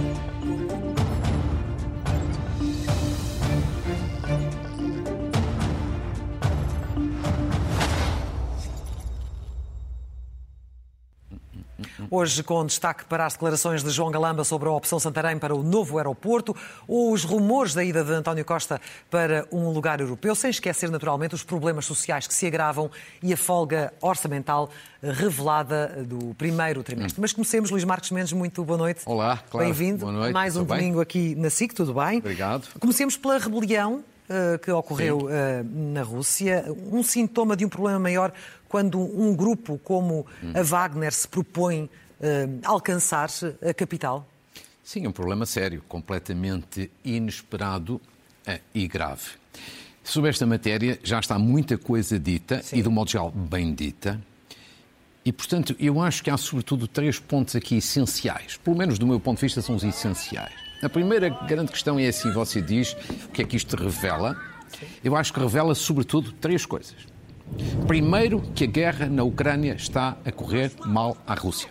Música Hoje, com destaque para as declarações de João Galamba sobre a opção Santarém para o novo aeroporto, ou os rumores da ida de António Costa para um lugar europeu, sem esquecer, naturalmente, os problemas sociais que se agravam e a folga orçamental revelada do primeiro trimestre. Hum. Mas comecemos, Luís Marcos Mendes, muito boa noite. Olá, claro. Bem-vindo. Boa noite. Mais um tudo domingo bem? aqui na SIC, tudo bem? Obrigado. Comecemos pela rebelião uh, que ocorreu uh, na Rússia. Um sintoma de um problema maior quando um grupo como hum. a Wagner se propõe alcançar a capital? Sim, é um problema sério, completamente inesperado e grave. Sobre esta matéria já está muita coisa dita Sim. e, do modo geral, bem dita. E, portanto, eu acho que há, sobretudo, três pontos aqui essenciais. Pelo menos, do meu ponto de vista, são os essenciais. A primeira grande questão é assim: você diz o que é que isto revela. Eu acho que revela, sobretudo, três coisas. Primeiro, que a guerra na Ucrânia está a correr mal à Rússia.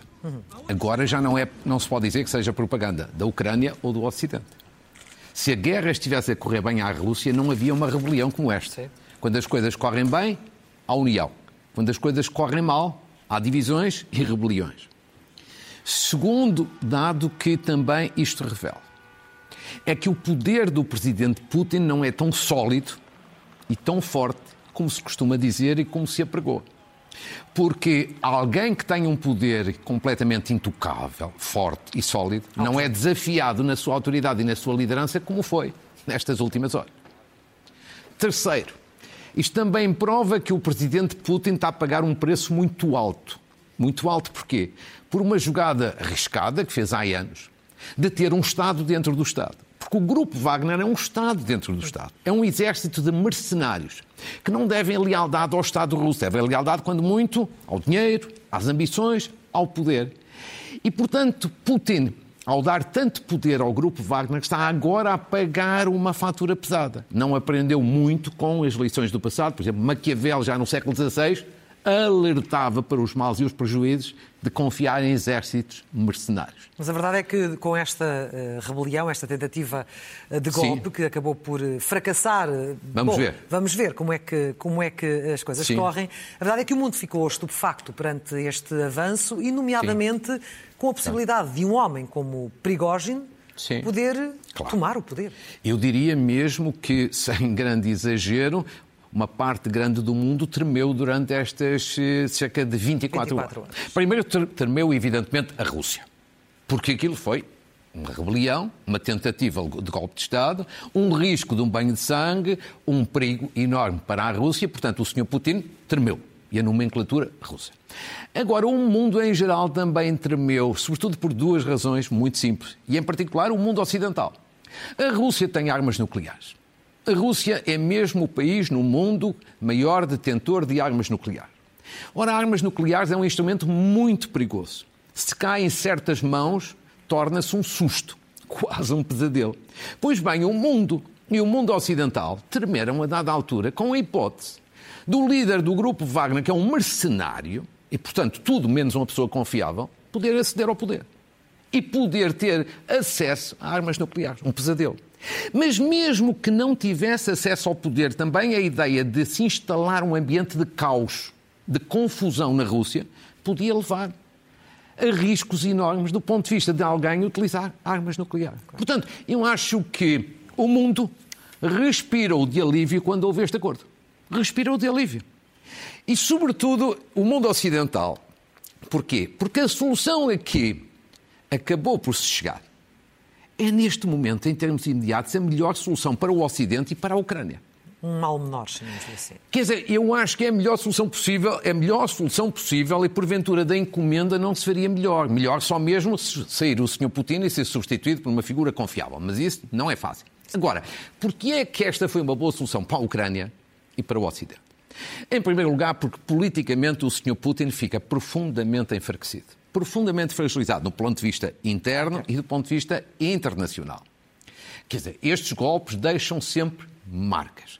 Agora já não, é, não se pode dizer que seja propaganda da Ucrânia ou do Ocidente. Se a guerra estivesse a correr bem à Rússia, não havia uma rebelião como esta. Sim. Quando as coisas correm bem, há união. Quando as coisas correm mal, há divisões e rebeliões. Segundo dado que também isto revela, é que o poder do presidente Putin não é tão sólido e tão forte como se costuma dizer e como se apregou. Porque alguém que tem um poder completamente intocável, forte e sólido, okay. não é desafiado na sua autoridade e na sua liderança como foi nestas últimas horas. Terceiro, isto também prova que o presidente Putin está a pagar um preço muito alto. Muito alto porquê? Por uma jogada arriscada que fez há anos, de ter um Estado dentro do Estado. Porque o grupo Wagner é um Estado dentro do Estado. É um exército de mercenários que não devem lealdade ao Estado russo, devem lealdade, quando muito, ao dinheiro, às ambições, ao poder. E, portanto, Putin, ao dar tanto poder ao grupo Wagner, está agora a pagar uma fatura pesada. Não aprendeu muito com as lições do passado. Por exemplo, Maquiavel, já no século XVI, alertava para os males e os prejuízos de confiar em exércitos mercenários. Mas a verdade é que com esta uh, rebelião, esta tentativa eh, de golpe Sim. que acabou por eh, fracassar, vamos bom, ver, vamos ver como é que como é que as coisas Sim. correm. A verdade é que o mundo ficou estupefacto perante este avanço e, nomeadamente, Sim. com a possibilidade de um homem como Prigogine Sim. poder claro. tomar o poder. Eu diria mesmo que, sem grande exagero, uma parte grande do mundo tremeu durante estas eh, cerca de 24, 24 horas. horas. Primeiro tremeu, evidentemente, a Rússia, porque aquilo foi uma rebelião, uma tentativa de golpe de Estado, um risco de um banho de sangue, um perigo enorme para a Rússia, portanto, o Sr. Putin tremeu. E a nomenclatura russa. Agora, o mundo em geral também tremeu, sobretudo por duas razões muito simples, e em particular o mundo ocidental. A Rússia tem armas nucleares. A Rússia é mesmo o país no mundo maior detentor de armas nucleares. Ora, armas nucleares é um instrumento muito perigoso. Se cai em certas mãos, torna-se um susto, quase um pesadelo. Pois bem, o mundo e o mundo ocidental tremeram a dada altura com a hipótese do líder do grupo Wagner, que é um mercenário, e portanto tudo menos uma pessoa confiável, poder aceder ao poder. E poder ter acesso a armas nucleares. Um pesadelo. Mas mesmo que não tivesse acesso ao poder, também a ideia de se instalar um ambiente de caos, de confusão na Rússia, podia levar a riscos enormes do ponto de vista de alguém utilizar armas nucleares. Portanto, eu acho que o mundo respirou de alívio quando houve este acordo. Respirou de alívio. E, sobretudo, o mundo ocidental. Porquê? Porque a solução aqui acabou por se chegar é neste momento, em termos imediatos, a melhor solução para o Ocidente e para a Ucrânia. Um mal menor, chamamos assim. Quer dizer, eu acho que é a melhor solução possível, é a melhor solução possível e porventura da encomenda não se faria melhor. Melhor só mesmo sair o Sr. Putin e ser substituído por uma figura confiável. Mas isso não é fácil. Agora, porquê é que esta foi uma boa solução para a Ucrânia e para o Ocidente? Em primeiro lugar, porque politicamente o Sr. Putin fica profundamente enfraquecido profundamente fragilizado do ponto de vista interno e do ponto de vista internacional. Quer dizer, estes golpes deixam sempre marcas.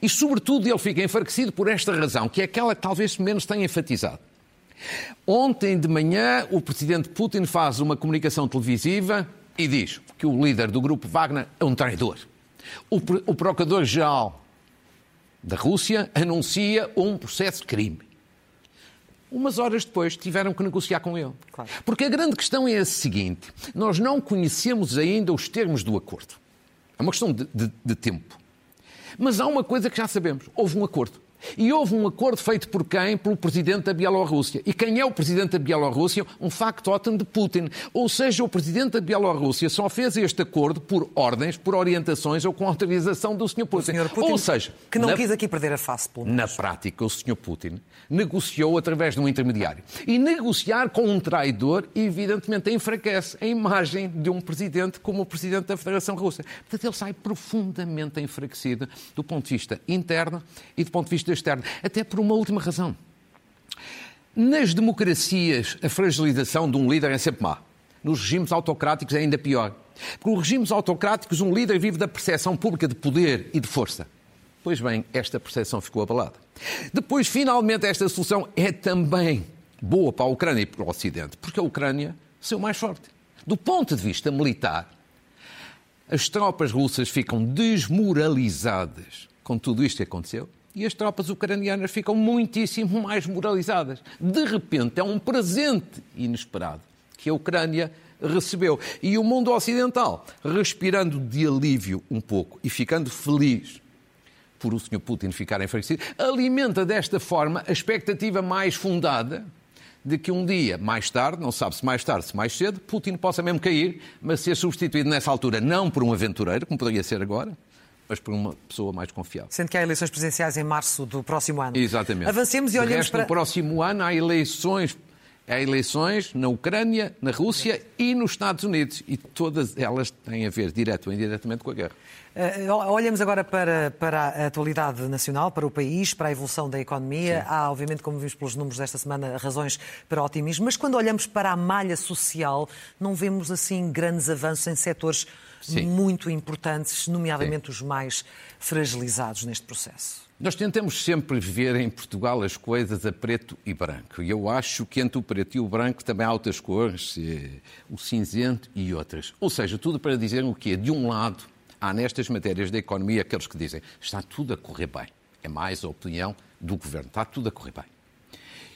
E, sobretudo, ele fica enfraquecido por esta razão, que é aquela que talvez menos tenha enfatizado. Ontem de manhã, o presidente Putin faz uma comunicação televisiva e diz que o líder do grupo Wagner é um traidor. O, o procurador-geral da Rússia anuncia um processo de crime. Umas horas depois tiveram que negociar com ele. Claro. Porque a grande questão é a seguinte: nós não conhecemos ainda os termos do acordo. É uma questão de, de, de tempo. Mas há uma coisa que já sabemos: houve um acordo. E houve um acordo feito por quem? Pelo presidente da Bielorrússia. E quem é o presidente da Bielorrússia? Um factotum de Putin. Ou seja, o presidente da Bielorrússia só fez este acordo por ordens, por orientações ou com autorização do Sr. Putin. Putin ou seja, que não na, quis aqui perder a face. Pelo na prática, o Sr. Putin negociou através de um intermediário. E negociar com um traidor, evidentemente, enfraquece a imagem de um presidente como o presidente da Federação Russa. Portanto, ele sai profundamente enfraquecido do ponto de vista interno e do ponto de vista política externa. Até por uma última razão. Nas democracias, a fragilização de um líder é sempre má. Nos regimes autocráticos é ainda pior. Porque nos regimes autocráticos, um líder vive da percepção pública de poder e de força. Pois bem, esta percepção ficou abalada. Depois, finalmente, esta solução é também boa para a Ucrânia e para o Ocidente, porque a Ucrânia saiu mais forte. Do ponto de vista militar, as tropas russas ficam desmoralizadas com tudo isto que aconteceu e as tropas ucranianas ficam muitíssimo mais moralizadas. De repente, é um presente inesperado que a Ucrânia recebeu. E o mundo ocidental, respirando de alívio um pouco e ficando feliz por o Sr. Putin ficar enfraquecido, alimenta desta forma a expectativa mais fundada de que um dia, mais tarde, não sabe se mais tarde, se mais cedo, Putin possa mesmo cair, mas ser substituído nessa altura não por um aventureiro, como poderia ser agora, mas por uma pessoa mais confiável. Sendo que há eleições presidenciais em março do próximo ano. Exatamente. Avancemos e olhemos resto, para... No próximo ano há eleições há eleições na Ucrânia, na Rússia e nos Estados Unidos. E todas elas têm a ver, direto ou indiretamente, com a guerra. Uh, olhamos agora para, para a atualidade nacional, para o país, para a evolução da economia. Sim. Há, obviamente, como vimos pelos números desta semana, razões para otimismo. Mas quando olhamos para a malha social, não vemos assim grandes avanços em setores Sim. muito importantes, nomeadamente Sim. os mais fragilizados neste processo. Nós tentamos sempre ver em Portugal as coisas a preto e branco. E eu acho que entre o preto e o branco também há outras cores, eh, o cinzento e outras. Ou seja, tudo para dizer o quê? De um lado, há nestas matérias da economia aqueles que dizem está tudo a correr bem. É mais a opinião do governo, está tudo a correr bem.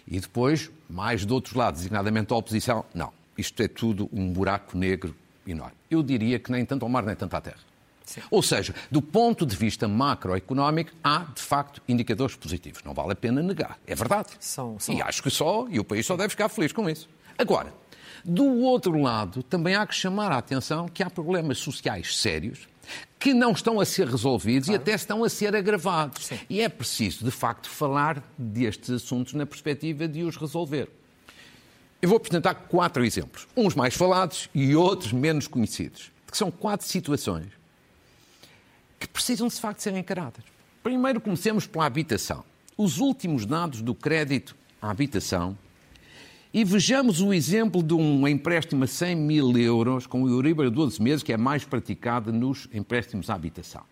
E depois, mais do outro lado, designadamente a oposição, não. Isto é tudo um buraco negro enorme. Eu diria que nem tanto ao mar nem tanto à terra. Sim. Ou seja, do ponto de vista macroeconómico, há de facto indicadores positivos. Não vale a pena negar. É verdade. São, são... E acho que só, e o país só deve ficar feliz com isso. Agora, do outro lado, também há que chamar a atenção que há problemas sociais sérios que não estão a ser resolvidos claro. e até estão a ser agravados. Sim. E é preciso, de facto, falar destes assuntos na perspectiva de os resolver. Eu vou apresentar quatro exemplos, uns mais falados e outros menos conhecidos, que são quatro situações que precisam de facto ser encaradas. Primeiro, comecemos pela habitação. Os últimos dados do crédito à habitação e vejamos o exemplo de um empréstimo a 100 mil euros com o Euribor a 12 meses, que é mais praticado nos empréstimos à habitação.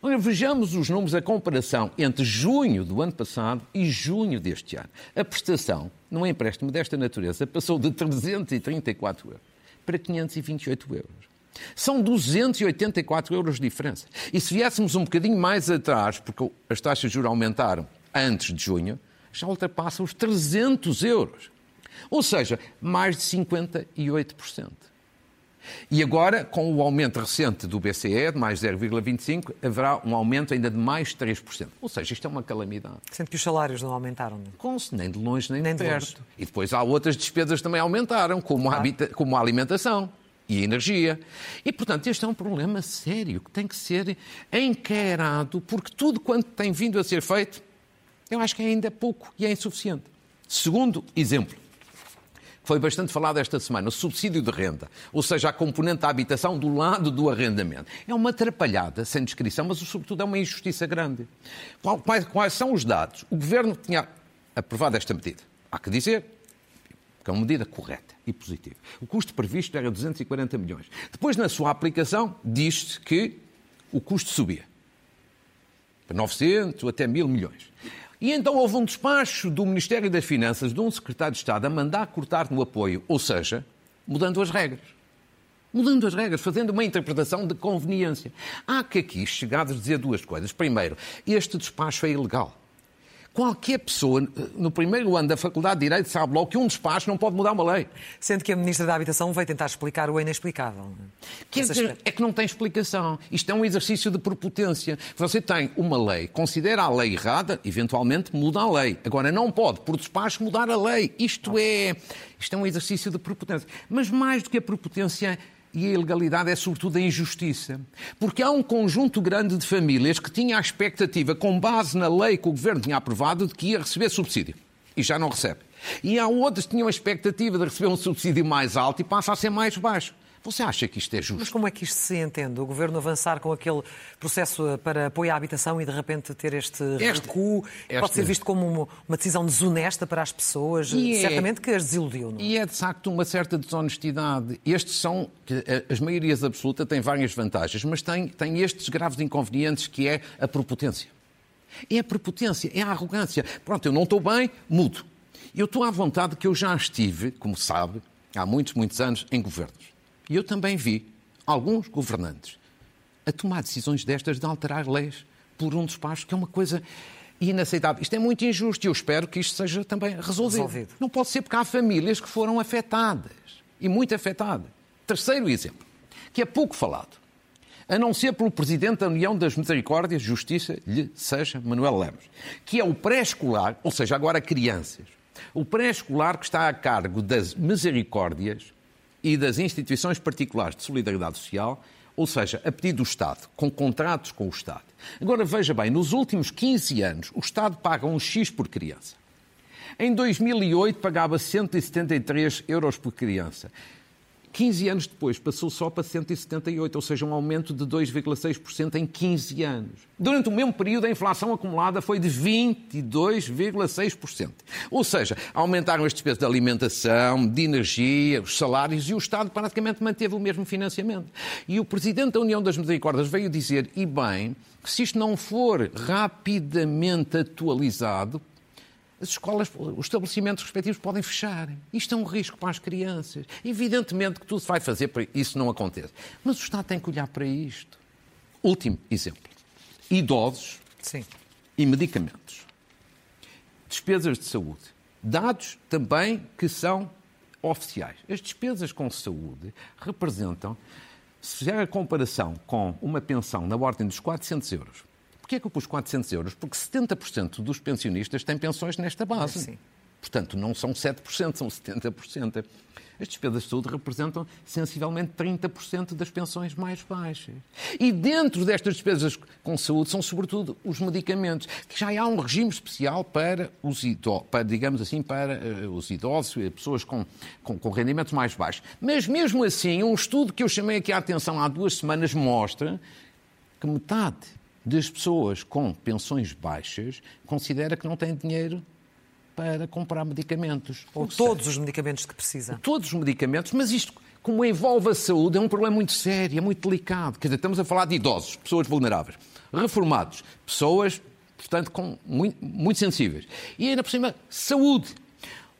Ora, vejamos os números, a comparação entre junho do ano passado e junho deste ano. A prestação num empréstimo desta natureza passou de 334 euros para 528 euros. São 284 euros de diferença. E se viéssemos um bocadinho mais atrás, porque as taxas de juros aumentaram antes de junho, já ultrapassa os 300 euros. Ou seja, mais de 58%. E agora, com o aumento recente do BCE, de mais 0,25%, haverá um aumento ainda de mais 3%. Ou seja, isto é uma calamidade. Sendo que os salários não aumentaram. Não? Com, nem de longe, nem, nem de perto. De e depois há outras despesas que também aumentaram, como, a, habita, como a alimentação e a energia. E, portanto, este é um problema sério que tem que ser encarado, porque tudo quanto tem vindo a ser feito, eu acho que é ainda pouco e é insuficiente. Segundo exemplo, foi bastante falado esta semana, o subsídio de renda, ou seja, a componente da habitação do lado do arrendamento. É uma atrapalhada, sem descrição, mas sobretudo é uma injustiça grande. Quais, quais são os dados? O Governo tinha aprovado esta medida. Há que dizer, que é uma medida correta e positiva. O custo previsto era 240 milhões. Depois, na sua aplicação, diz-se que o custo subia para 900 ou até 1000 milhões. E então houve um despacho do Ministério das Finanças, de um secretário de Estado, a mandar cortar no apoio, ou seja, mudando as regras. mudando as regras, fazendo uma interpretação de conveniência. Há que aqui chegados dizer duas coisas. Primeiro, este despacho é ilegal. Qualquer pessoa, no primeiro ano da Faculdade de Direito, sabe logo que um despacho não pode mudar uma lei. Sendo que a Ministra da Habitação veio tentar explicar o inexplicável. Quer dizer, é que não tem explicação. Isto é um exercício de prepotência. Você tem uma lei, considera a lei errada, eventualmente muda a lei. Agora, não pode, por despacho, mudar a lei. Isto é, isto é um exercício de prepotência. Mas mais do que a prepotência, e a ilegalidade é sobretudo a injustiça. Porque há um conjunto grande de famílias que tinha a expectativa, com base na lei que o governo tinha aprovado, de que ia receber subsídio. E já não recebe. E há outros que tinham a expectativa de receber um subsídio mais alto e passa a ser mais baixo. Você acha que isto é justo? Mas como é que isto se entende? O Governo avançar com aquele processo para apoio à habitação e de repente ter este, este recuo este... pode ser visto como uma decisão desonesta para as pessoas, e é- certamente é... que as desiludiu. Não? É? E é de facto uma certa desonestidade. Estes são, as maiorias absolutas têm várias vantagens, mas têm, têm estes graves inconvenientes que é a prepotência. É a prepotência, é a arrogância. Pronto, eu não estou bem, mudo. Eu estou à vontade que eu já estive, como sabe, há muitos, muitos anos, em governos. E eu também vi alguns governantes a tomar decisões destas de alterar leis por um despacho, que é uma coisa inaceitável. Isto é muito injusto e eu espero que isto seja também resolvido. resolvido. Não pode ser porque há famílias que foram afetadas e muito afetadas. Terceiro exemplo, que é pouco falado, a não ser pelo Presidente da União das Misericórdias, Justiça, lhe seja Manuel Lemos, que é o pré-escolar, ou seja, agora crianças, o pré-escolar que está a cargo das Misericórdias e das instituições particulares de solidariedade social, ou seja, a pedido do Estado, com contratos com o Estado. Agora veja bem, nos últimos 15 anos, o Estado paga um X por criança. Em 2008 pagava 173 euros por criança. 15 anos depois passou só para 178, ou seja, um aumento de 2,6% em 15 anos. Durante o mesmo período, a inflação acumulada foi de 22,6%. Ou seja, aumentaram as despesas de alimentação, de energia, os salários e o Estado praticamente manteve o mesmo financiamento. E o Presidente da União das Misericórdias veio dizer, e bem, que se isto não for rapidamente atualizado, as escolas, os estabelecimentos respectivos podem fechar. Isto é um risco para as crianças. Evidentemente que tudo se vai fazer para isso não aconteça. Mas o Estado tem que olhar para isto. Último exemplo. Idosos Sim. e medicamentos. Despesas de saúde. Dados também que são oficiais. As despesas com saúde representam, se fizer a comparação com uma pensão na ordem dos 400 euros, Porquê é que eu pus 400 euros? Porque 70% dos pensionistas têm pensões nesta base. Sim. Portanto, não são 7%, são 70%. As despesas de saúde representam sensivelmente 30% das pensões mais baixas. E dentro destas despesas com saúde são sobretudo os medicamentos, que já há um regime especial para os idosos, para, digamos assim, para uh, os idosos, e pessoas com, com, com rendimentos mais baixos. Mas mesmo assim, um estudo que eu chamei aqui a atenção há duas semanas mostra que metade das pessoas com pensões baixas considera que não têm dinheiro para comprar medicamentos. Ou todos os medicamentos que precisa. Todos os medicamentos, mas isto, como envolve a saúde, é um problema muito sério, é muito delicado. Quer dizer, estamos a falar de idosos, pessoas vulneráveis, reformados, pessoas, portanto, com, muito, muito sensíveis. E ainda por cima, saúde.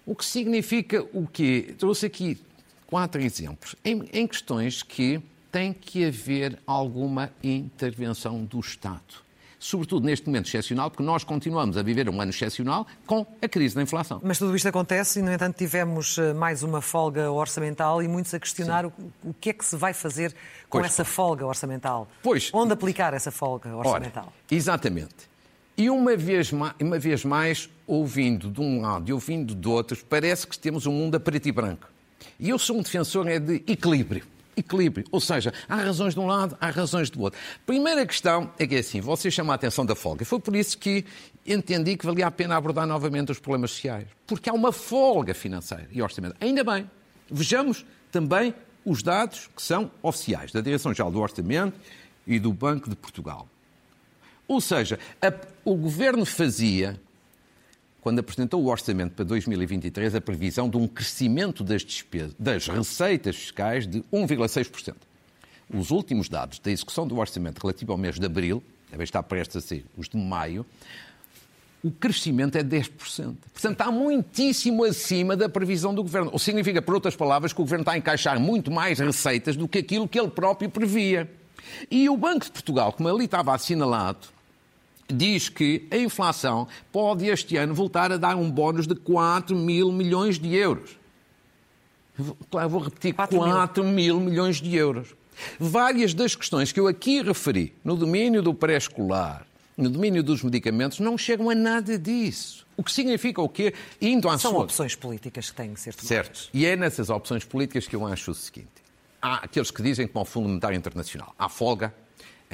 O que significa o quê? Trouxe aqui quatro exemplos em, em questões que tem que haver alguma intervenção do Estado. Sobretudo neste momento excepcional, porque nós continuamos a viver um ano excepcional com a crise da inflação. Mas tudo isto acontece e, no entanto, tivemos eh, mais uma folga orçamental e muitos a questionar o, o, que é que se vai fazer com pois, essa folga orçamental. Pois. Onde aplicar essa folga orçamental? Ora, exatamente. E uma vez, mais, uma vez mais, ouvindo de um lado e ouvindo de outros, parece que temos um mundo a preto e branco. E eu sou um defensor é de equilíbrio equilíbrio. Ou seja, há razões de um lado, há razões do outro. Primeira questão é que é assim, você chama a atenção da folga. Foi por isso que entendi que valia a pena abordar novamente os problemas sociais. Porque há uma folga financeira e orçamento. Ainda bem. Vejamos também os dados que são oficiais da Direção-Geral do Orçamento e do Banco de Portugal. Ou seja, a, o governo fazia quando apresentou o orçamento para 2023, a previsão de um crescimento das, despesas, das receitas fiscais de 1,6%. Os últimos dados da execução do orçamento relativo ao mês de abril, devem estar prestes a ser os de maio, o crescimento é 10%. Portanto, está muitíssimo acima da previsão do Governo. O significa, por outras palavras, que o Governo está a encaixar muito mais receitas do que aquilo que ele próprio previa. E o Banco de Portugal, como ali estava assinalado, diz que a inflação pode este ano voltar a dar um bónus de 4 mil milhões de euros. Claro, vou repetir, 4, 4 mil. mil milhões de euros. Várias das questões que eu aqui referi, no domínio do pré-escolar, no domínio dos medicamentos, não chegam a nada disso. O que significa o quê? Indo à São sua... opções políticas que têm que ser tomadas. Certo. E é nessas opções políticas que eu acho o seguinte. Há aqueles que dizem que, o Fundo Monetário Internacional, há folga,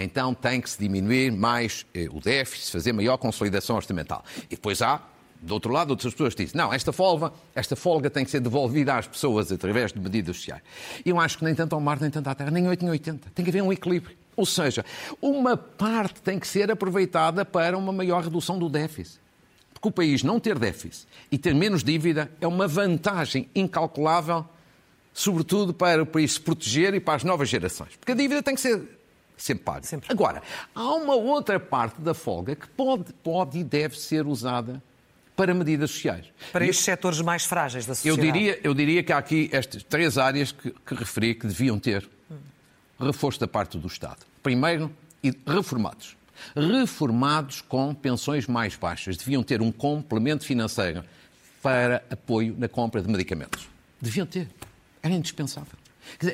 então tem que se diminuir mais eh, o déficit, fazer maior consolidação orçamental. E depois há do outro lado, outras pessoas dizem, não, esta folga, esta folga tem que ser devolvida às pessoas através de medidas sociais. Eu acho que nem tanto ao mar, nem tanto à terra, nem 8 nem 80. Tem que haver um equilíbrio. Ou seja, uma parte tem que ser aproveitada para uma maior redução do déficit. Porque o país não ter déficit e ter menos dívida é uma vantagem incalculável, sobretudo para o país se proteger e para as novas gerações. Porque a dívida tem que ser sempre paga. Sempre. Agora, há uma outra parte da folga que pode, pode e deve ser usada para medidas sociais. Para estes setores mais frágeis da sociedade. Eu diria, eu diria que há aqui estas três áreas que, que referi que deviam ter reforço da parte do Estado. Primeiro, reformados. Reformados com pensões mais baixas deviam ter um complemento financeiro para apoio na compra de medicamentos. Deviam ter. Era indispensável.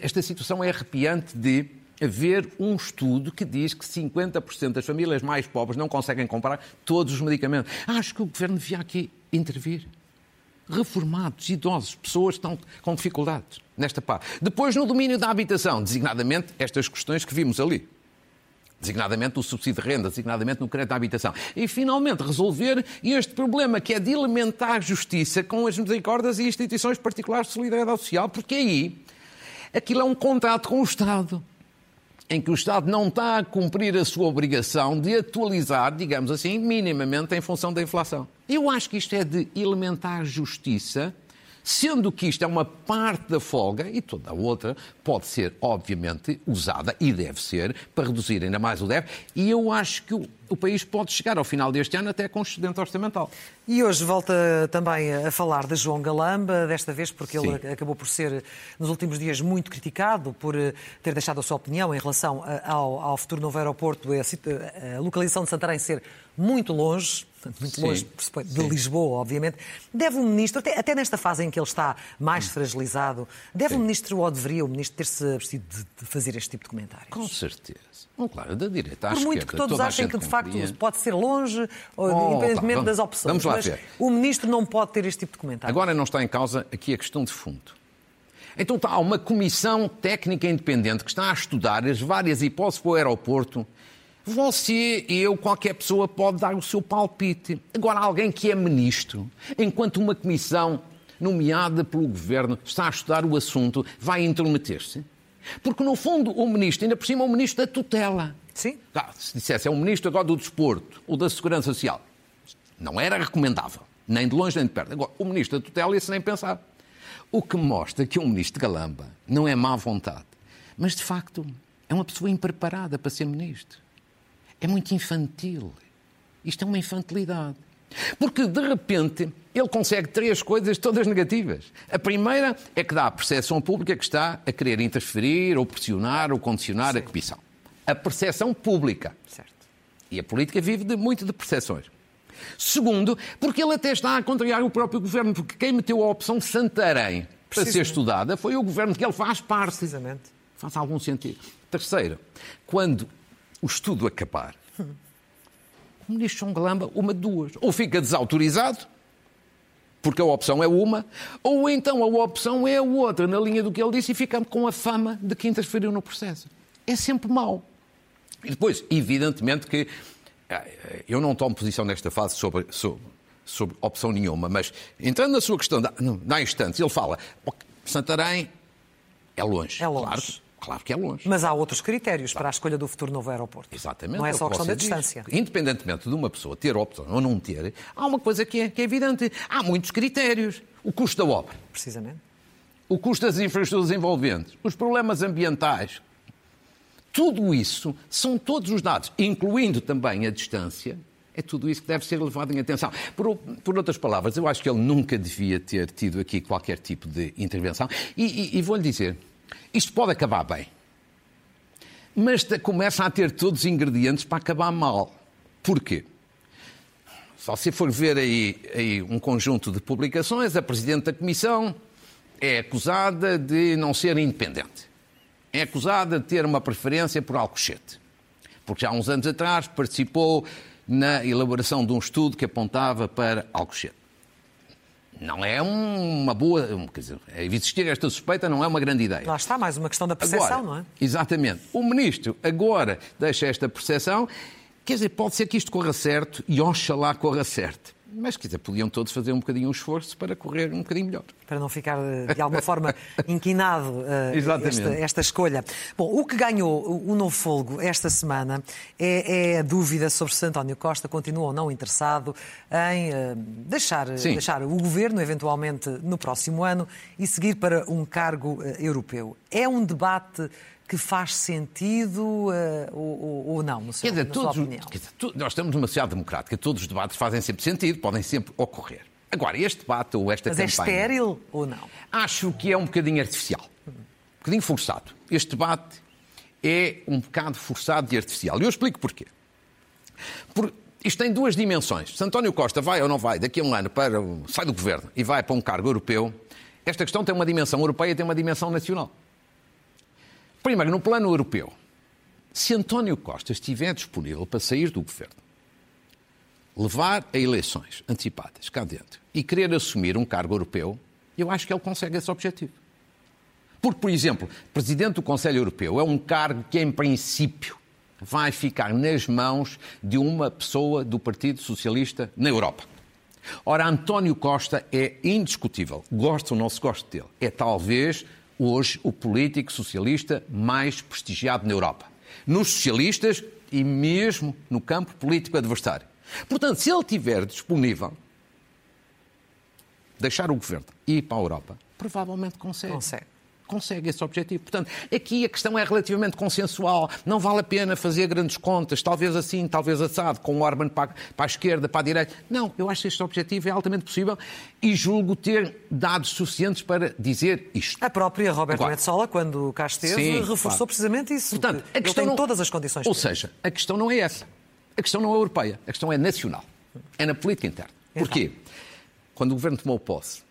Esta situação é arrepiante de haver um estudo que diz que 50% das famílias mais pobres não conseguem comprar todos os medicamentos. Acho que o governo devia aqui intervir. Reformados, idosos, pessoas que estão com dificuldades nesta parte. Depois, no domínio da habitação, designadamente estas questões que vimos ali. Designadamente o subsídio de renda, designadamente no crédito à habitação. E, finalmente, resolver este problema que é de elementar justiça com as misericórdias e instituições particulares de solidariedade social, porque aí aquilo é um contrato com o Estado em que o Estado não está a cumprir a sua obrigação de atualizar, digamos assim, minimamente em função da inflação. Eu acho que isto é de elementar justiça Sendo que isto é uma parte da folga e toda a outra pode ser, obviamente, usada e deve ser para reduzir ainda mais o déficit. E eu acho que o, o país pode chegar ao final deste ano até com excedente orçamental. E hoje volta também a falar de João Galamba, desta vez porque Sim. ele acabou por ser, nos últimos dias, muito criticado por eh, ter deixado a sua opinião em relação ao, ao futuro novo aeroporto, a, a localização de Santarém ser muito longe muito Sim. longe de Sim. Lisboa, obviamente. Deve o ministro, até, até, nesta fase em que ele está mais fragilizado, deve Sim. o ministro ou deveria o ministro ter-se abstido de, de, fazer este tipo de comentários? Com certeza. Bom, claro, da direita à Por muito que todos achem que, de facto, pode ser longe, oh, independentemente das opções. Vamos lá mas ver. o ministro não pode ter este tipo de comentário. Agora não está em causa aqui a questão de fundo. Então está, há uma comissão técnica independente que está a estudar as várias hipóteses para o aeroporto você, eu, qualquer pessoa pode dar o seu palpite. Agora, alguém que é ministro, enquanto uma comissão nomeada pelo governo está a estudar o assunto, vai intrometer-se? Porque, no fundo, o ministro, ainda por cima, é o ministro da tutela. Sim. Ah, se dissesse é o ministro agora do desporto ou da segurança social, não era recomendável, nem de longe nem de perto. Agora, o ministro da tutela, esse nem pensar. O que mostra que um ministro de Galamba não é má vontade, mas, de facto, é uma pessoa impreparada para ser ministro é muito infantil. Isto é uma infantilidade. Porque, de repente, ele consegue três coisas todas negativas. A primeira é que dá a percepção pública que está a querer interferir, ou pressionar, ou condicionar Sim. a comissão. A percepção pública. Certo. E a política vive de, muito de percepções. Segundo, porque ele até está a contrariar o próprio governo, porque quem meteu a opção Santarém para ser estudada foi o governo que ele faz parte. Precisamente. Faz algum sentido. Terceiro, quando o estudo acabar, o ministro João Galamba, uma de duas. Ou fica desautorizado, porque a opção é uma, ou então a opção é a outra, na linha do que ele disse, e fica com a fama de que interferiu no processo. É sempre mau. E depois, evidentemente que eh, eu não tomo posição nesta fase sobre, sobre, sobre opção nenhuma, mas entrando na sua questão, na instante, ele fala, Santarém é longe. É longe. Claro, Claro que é longe. Mas há outros critérios para a escolha do futuro novo aeroporto. Exatamente. Não é só a questão da distância. Independentemente de uma pessoa ter opção ou não ter, há uma coisa que é, que é evidente. Há muitos critérios. O custo da obra. Precisamente. O custo das infraestruturas envolventes. Os problemas ambientais. Tudo isso são todos os dados, incluindo também a distância, É tudo isso que deve ser levado em atenção. Por, por outras palavras, eu acho que ele nunca devia ter tido aqui qualquer tipo de intervenção. E, e, e vou-lhe dizer, isto pode acabar bem, mas começa a ter todos os ingredientes para acabar mal. Porquê? Se você for ver aí, aí um conjunto de publicações, a Presidente da Comissão é acusada de não ser independente. É acusada de ter uma preferência por Alcochete. Porque já há uns anos atrás participou na elaboração de um estudo que apontava para Alcochete. Não é uma boa. Quer dizer, existir esta suspeita não é uma grande ideia. Lá está, mais uma questão da percepção, agora, não é? Exatamente. O ministro agora deixa esta percepção. Quer dizer, pode ser que isto corra certo e oxalá corra certo mas quer dizer, podiam todos fazer um bocadinho um esforço para correr um bocadinho melhor. Para não ficar de alguma forma inquinado uh, esta, esta, escolha. Bom, o que ganhou o novo folgo esta semana é, é, a dúvida sobre se António Costa continua ou não interessado em uh, deixar, deixar o governo, eventualmente no próximo ano, e seguir para um cargo uh, europeu. É um debate que faz sentido uh, ou, ou, não, no seu, dizer, todos, sua opinião? Dizer, nós estamos numa sociedade democrática, todos os debates fazem sempre sentido, podem sempre ocorrer. Agora, este debate ou esta Mas campanha... Mas é estéril ou não? Acho que é um bocadinho artificial, um bocadinho forçado. Este debate é um bocado forçado e artificial. E eu explico porquê. Por... Isto tem duas dimensões. Se António Costa vai ou não vai daqui a um ano para sai do governo e vai para um cargo europeu, esta questão tem uma dimensão europeia e tem uma dimensão nacional. Primeiro, no plano europeu, se António Costa estiver disponível para sair do governo, levar a eleições antecipadas cá dentro e querer assumir um cargo europeu, eu acho que ele consegue esse objetivo. Porque, por exemplo, Presidente do Conselho Europeu é um cargo que, em princípio, vai ficar nas mãos de uma pessoa do Partido Socialista na Europa. Ora, António Costa é indiscutível, gosta ou não se gosta dele, é talvez hoje o político socialista mais prestigiado na Europa. Nos socialistas e mesmo no campo político adversário. Portanto, se ele estiver disponível deixar o governo e ir para a Europa, provavelmente consegue. Consegue consegue esse objetivo. Portanto, aqui a questão é relativamente consensual. Não vale a pena fazer grandes contas, talvez assim, talvez assado, com o Orban para, para a esquerda, para a direita. Não, eu acho que este objetivo é altamente possível e julgo ter dados suficientes para dizer isto. A própria Roberta Metsola, quando cá esteve, sim, reforçou claro. precisamente isso. Portanto, a questão tem não... todas as condições. Ou seja, a questão não é essa. A questão não é europeia, a questão é nacional. É na política interna. Então. Porquê? Quando o governo tomou posse,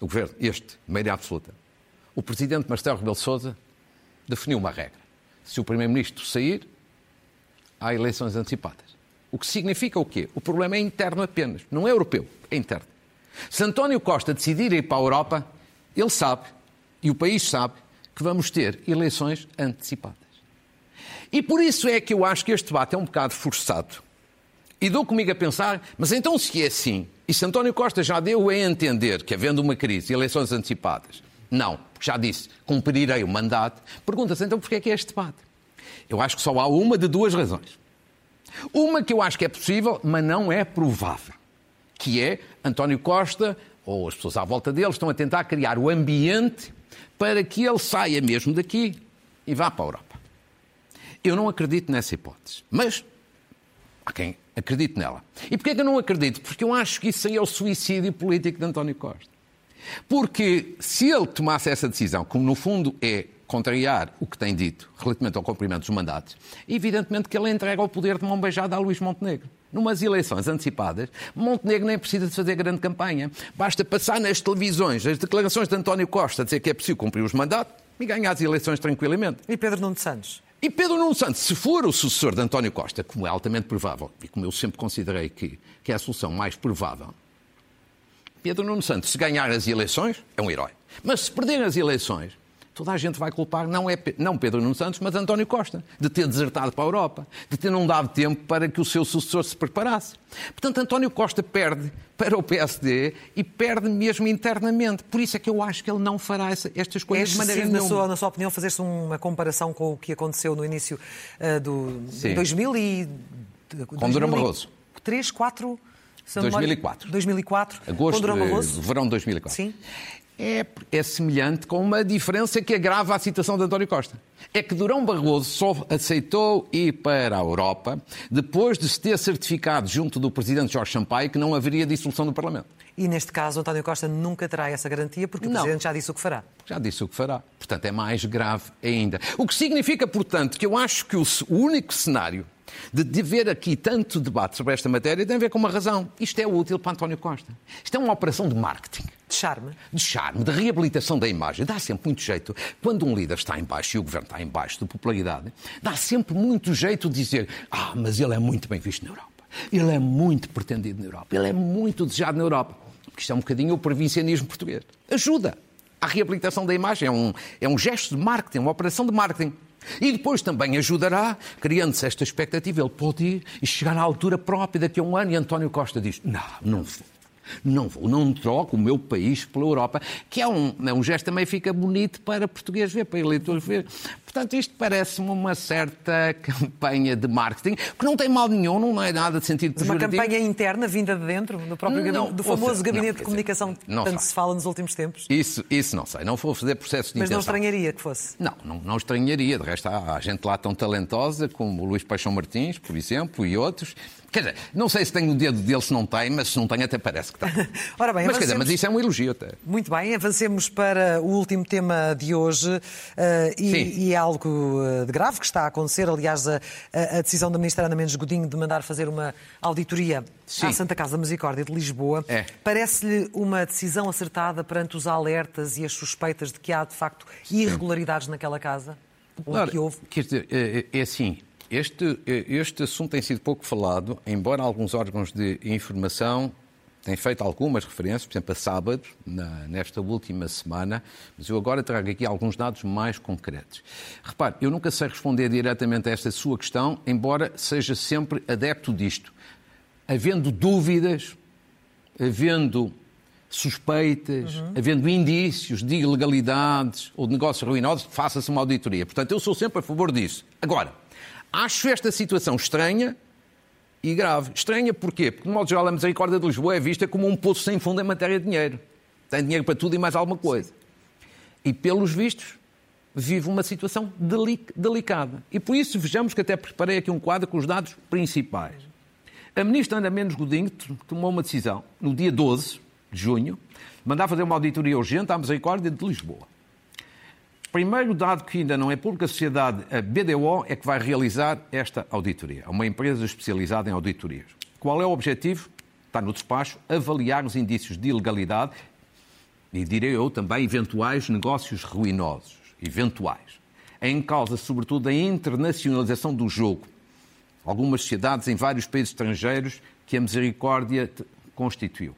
o governo, este, maioria absoluta, o presidente Marcelo Rebelo Sousa definiu uma regra. Se o primeiro-ministro sair, há eleições antecipadas. O que significa o quê? O problema é interno apenas, não é europeu, é interno. Se António Costa decidir ir para a Europa, ele sabe, e o país sabe, que vamos ter eleições antecipadas. E por isso é que eu acho que este debate é um bocado forçado. E dou comigo a pensar, mas então se é assim, e se António Costa já deu a entender que, havendo uma crise, eleições antecipadas, não, porque já disse, cumprirei o mandato. Pergunta-se então porquê é que é este debate? Eu acho que só há uma de duas razões. Uma que eu acho que é possível, mas não é provável, que é António Costa, ou as pessoas à volta dele, estão a tentar criar o ambiente para que ele saia mesmo daqui e vá para a Europa. Eu não acredito nessa hipótese, mas há quem acredite nela. E porquê é que eu não acredito? Porque eu acho que isso aí é o suicídio político de António Costa. Porque se ele tomasse essa decisão, como no fundo é contrariar o que tem dito relativamente ao cumprimento dos mandatos, evidentemente que ele entrega o poder de mão beijada a Luís Montenegro. Numas eleições antecipadas, Montenegro nem precisa de fazer grande campanha. Basta passar nas televisões as declarações de António Costa, dizer que é possível cumprir os mandatos e ganhar as eleições tranquilamente. E Pedro Nuno Santos? E Pedro Nuno Santos, se for o sucessor de António Costa, como é altamente provável, e como eu sempre considerei que, que é a solução mais provável, Pedro Nuno Santos, se ganhar as eleições, é um herói. Mas se perder as eleições, toda a gente vai culpar não, é, não Pedro Nuno Santos, mas António Costa, de ter desertado para a Europa, de ter não dado tempo para que o seu sucessor se preparasse. Portanto, António Costa perde para o PSD e perde mesmo internamente. Por isso é que eu acho que ele não fará essa, estas coisas é de maneira nenhuma. Na sua, na sua opinião, fazer-se uma comparação com o que aconteceu no início uh, do Sim. 2000 e... Com Durão Barroso. 3, 4... 2004. 2004. Agosto, Barroso. verão de 2004. Sim. é, é semelhante com uma diferença que agrava a situação de António Costa. É que Durão Barroso só aceitou ir para a Europa depois de se ter certificado junto do presidente Jorge Sampaio que não haveria dissolução do Parlamento. E neste caso, António Costa nunca terá essa garantia porque o não. Presidente já disse o que fará. Já disse o que fará. Portanto, é mais grave ainda. O que significa, portanto, que eu acho que o único cenário de haver aqui tanto debate sobre esta matéria tem a ver com uma razão. Isto é útil para António Costa. Isto é uma operação de marketing. De charme. De charme, de reabilitação da imagem. Dá sempre muito jeito. Quando um líder está em baixo e o governo está em baixo de popularidade, dá sempre muito jeito de dizer ah, mas ele é muito bem visto na Europa. Ele é muito pretendido na Europa. Ele é muito desejado na Europa. Porque isto é um bocadinho o provincianismo português. Ajuda à reabilitação da imagem. É um, é um gesto de marketing, uma operação de marketing. E depois também ajudará, criando-se esta expectativa, ele pode ir e chegar à altura própria daqui a um ano. E António Costa diz: Não, não vou. Não vou, não troco o meu país pela Europa, que é um, é um gesto também fica bonito para português ver, para eleitores ver. Portanto, isto parece-me uma certa campanha de marketing, que não tem mal nenhum, não é nada de sentido pejorativo. Uma campanha interna vinda de dentro, do próprio não, gabinete, do famoso seja, gabinete não, de comunicação que tanto sei. se fala nos últimos tempos? Isso, isso não sei, não vou fazer processo de Mas intenção. não estranharia que fosse? Não, não, não estranharia. De resto, há, há gente lá tão talentosa como o Luís Paixão Martins, por exemplo, e outros, Quer dizer, não sei se tem o dedo dele, se não tem, mas se não tem, até parece que tem. Ora bem, mas, quer dizer, mas isso é um elogio até. Muito bem, avancemos para o último tema de hoje uh, e, e, é algo eh, de grave que está a acontecer. Aliás, a, a decisão da Ministra Ana Mendes Godinho de mandar fazer uma auditoria Sim. à Santa Casa Misericórdia de Lisboa. É. Parece-lhe uma decisão acertada perante os alertas e as suspeitas de que há, de facto, irregularidades Sim. naquela casa? Ou que houve? Quer dizer, é, é assim, este, este assunto tem sido pouco falado, embora alguns órgãos de informação tenham feito algumas referências, por exemplo, a sábado, na, nesta última semana, mas eu agora trago aqui alguns dados mais concretos. Repare, eu nunca sei responder diretamente a esta sua questão, embora seja sempre adepto disto. Havendo dúvidas, havendo suspeitas, uhum. havendo indícios de ilegalidades ou de negócios ruinosos, faça-se uma auditoria. Portanto, eu sou sempre a favor disso. Agora, Acho esta situação estranha e grave. Estranha porquê? Porque, de modo geral, a misericórdia de Lisboa é vista como um poço sem fundo em matéria de dinheiro. Tem dinheiro para tudo e mais alguma coisa. E, pelos vistos, vive uma situação delicada. E por isso vejamos que até preparei aqui um quadro com os dados principais. A ministra Ana Mendes Godinho tomou uma decisão no dia 12 de junho, mandar fazer uma auditoria urgente à misericórdia de Lisboa. Primeiro dado que ainda não é público, a sociedade a BDO é que vai realizar esta auditoria. É uma empresa especializada em auditorias. Qual é o objetivo? Está no despacho, avaliar os indícios de ilegalidade e, direi eu, também eventuais negócios ruinosos. Eventuais. Em causa, sobretudo, a internacionalização do jogo. Algumas sociedades em vários países estrangeiros que a misericórdia constituiu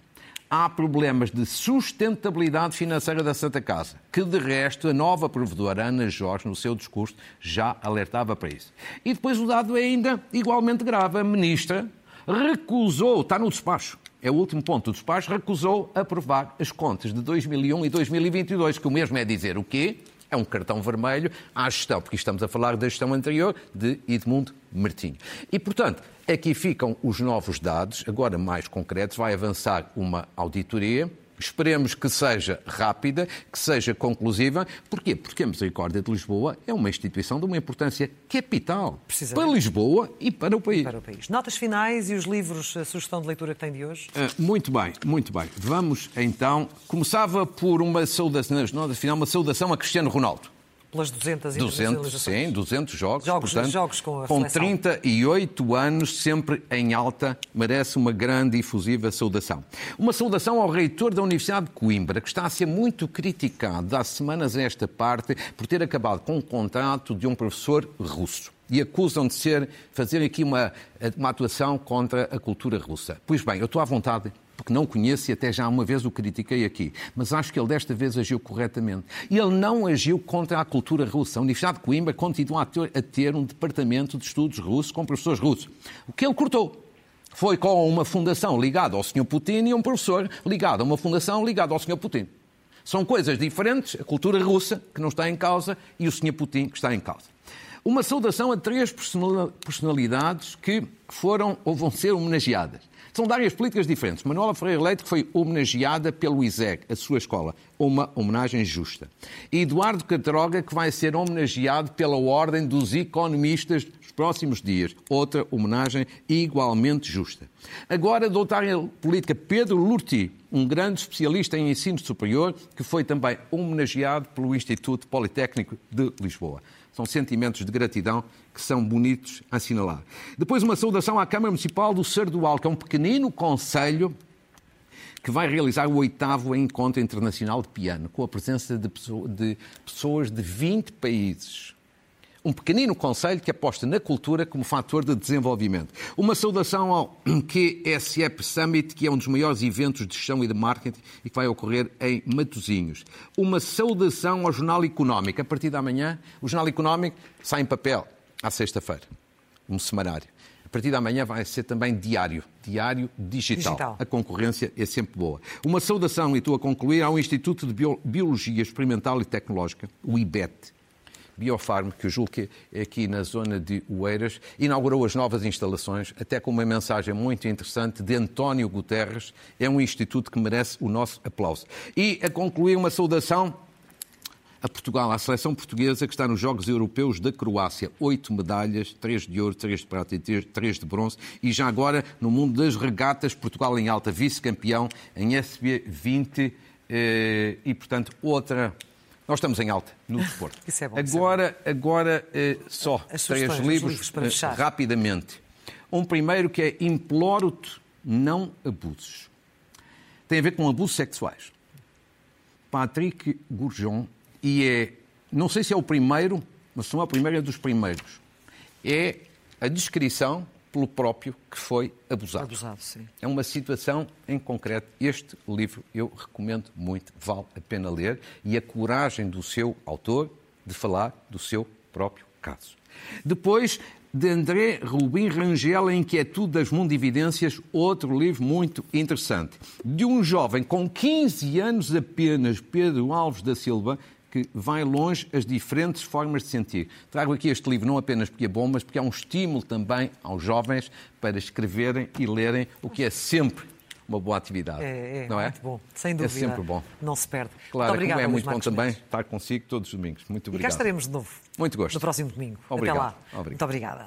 há problemas de sustentabilidade financeira da Santa Casa, que de resto a nova provedora Ana Jorge, no seu discurso, já alertava para isso. E depois o dado é ainda igualmente grave. A ministra recusou, está no despacho, é o último ponto, o despacho recusou aprovar as contas de 2001 e 2022, que o mesmo é dizer o quê? É um cartão vermelho à gestão, porque estamos a falar da gestão anterior de Edmundo Martinho. E, portanto, aqui ficam os novos dados, agora mais concretos, vai avançar uma auditoria. Esperemos que seja rápida, que seja conclusiva. Porquê? Porque a Misericórdia de Lisboa é uma instituição de uma importância capital para Lisboa e para o país. Para o país. Notas finais e os livros, a sugestão de leitura que tem de hoje? Uh, muito bem, muito bem. Vamos então. Começava por uma saudação, nas notas finais, uma saudação a Cristiano Ronaldo pelas 200 200, sim, 200 jogos. Jogos, portanto, jogos com a Com 38 anos, sempre em alta, merece uma grande e efusiva saudação. Uma saudação ao reitor da Universidade de Coimbra, que está a ser muito criticado há semanas a esta parte por ter acabado com um contrato de um professor russo e acusam de ser, fazer aqui uma, uma atuação contra a cultura russa. Pois bem, eu estou à vontade porque não conheço e até já uma vez o critiquei aqui, mas acho que ele desta vez agiu corretamente. Ele não agiu contra a cultura russa. A Universidade de Coimbra continua a ter, a ter um departamento de estudos russos com professores russos. O que ele cortou foi com uma fundação ligada ao Sr. Putin e um professor ligado a uma fundação ligada ao Sr. Putin. São coisas diferentes, a cultura russa, que não está em causa, e o Sr. Putin, que está em causa. Uma saudação a três personalidades que foram ou vão ser homenageadas. São de áreas políticas diferentes. Manuela Ferreira Leite, que foi homenageada pelo ISEG, a sua escola, uma homenagem justa. E Eduardo Catroga, que vai ser homenageado pela Ordem dos Economistas nos próximos dias, outra homenagem igualmente justa. Agora, doutor em política Pedro Lurti, um grande especialista em ensino superior, que foi também homenageado pelo Instituto Politécnico de Lisboa. São sentimentos de gratidão que são bonitos a assinalar. Depois, uma saudação à Câmara Municipal do Sardual, que é um pequenino conselho que vai realizar o oitavo Encontro Internacional de Piano, com a presença de pessoas de 20 países um pequenino conselho que aposta na cultura como fator de desenvolvimento. Uma saudação ao QSEP Summit, que é um dos maiores eventos de gestão e de marketing e que vai ocorrer em Matosinhos. Uma saudação ao Jornal Económico. A partir da manhã, o Jornal Económico sai em papel à sexta-feira, um semanário. A partir da manhã vai ser também diário, diário digital. digital. A concorrência é sempre boa. Uma saudação, e estou a concluir, ao Instituto de Biologia Experimental e Tecnológica, o IBET, Biofarm, que eu julgo que é aqui na zona de Oeiras, inaugurou as novas instalações, até com uma mensagem muito interessante de António Guterres. É um instituto que merece o nosso aplauso. E a concluir uma saudação a Portugal, à seleção portuguesa que está nos Jogos Europeus da Croácia. Oito medalhas, três de ouro, três de prata e três de bronze. E já agora, no mundo das regatas, Portugal em alta, vice-campeão em SB 20 eh, e, portanto, outra nós estamos em alta no desporto. Isso é bom. Agora, é bom. agora eh, só três livros, livros eh, rapidamente. Um primeiro que é Imploro-te, não abuses. Tem a ver com abusos sexuais. Patrick Gourjon, e é, não sei se é o primeiro, mas se não é o primeiro, é dos primeiros. É a descrição pelo próprio que foi abusado. Abusado, sim. É uma situação em concreto. Este livro eu recomendo muito, vale a pena ler, e a coragem do seu autor de falar do seu próprio caso. Depois, de André Rubim Rangel, A Inquietude das Mundividências, outro livro muito interessante. De um jovem com 15 anos apenas, Pedro Alves da Silva, que vai longe as diferentes formas de sentir. Trago aqui este livro não apenas porque é bom, mas porque é um estímulo também aos jovens para escreverem e lerem, o que é sempre uma boa atividade. É, é não é? muito bom, sem dúvida. É sempre bom. Não se perde. Claro, muito obrigado, é muito bom também estar consigo todos os domingos. Muito obrigado. E cá estaremos de novo. Muito gosto. No próximo domingo. Obrigado. Até lá. Obrigado. Muito obrigada.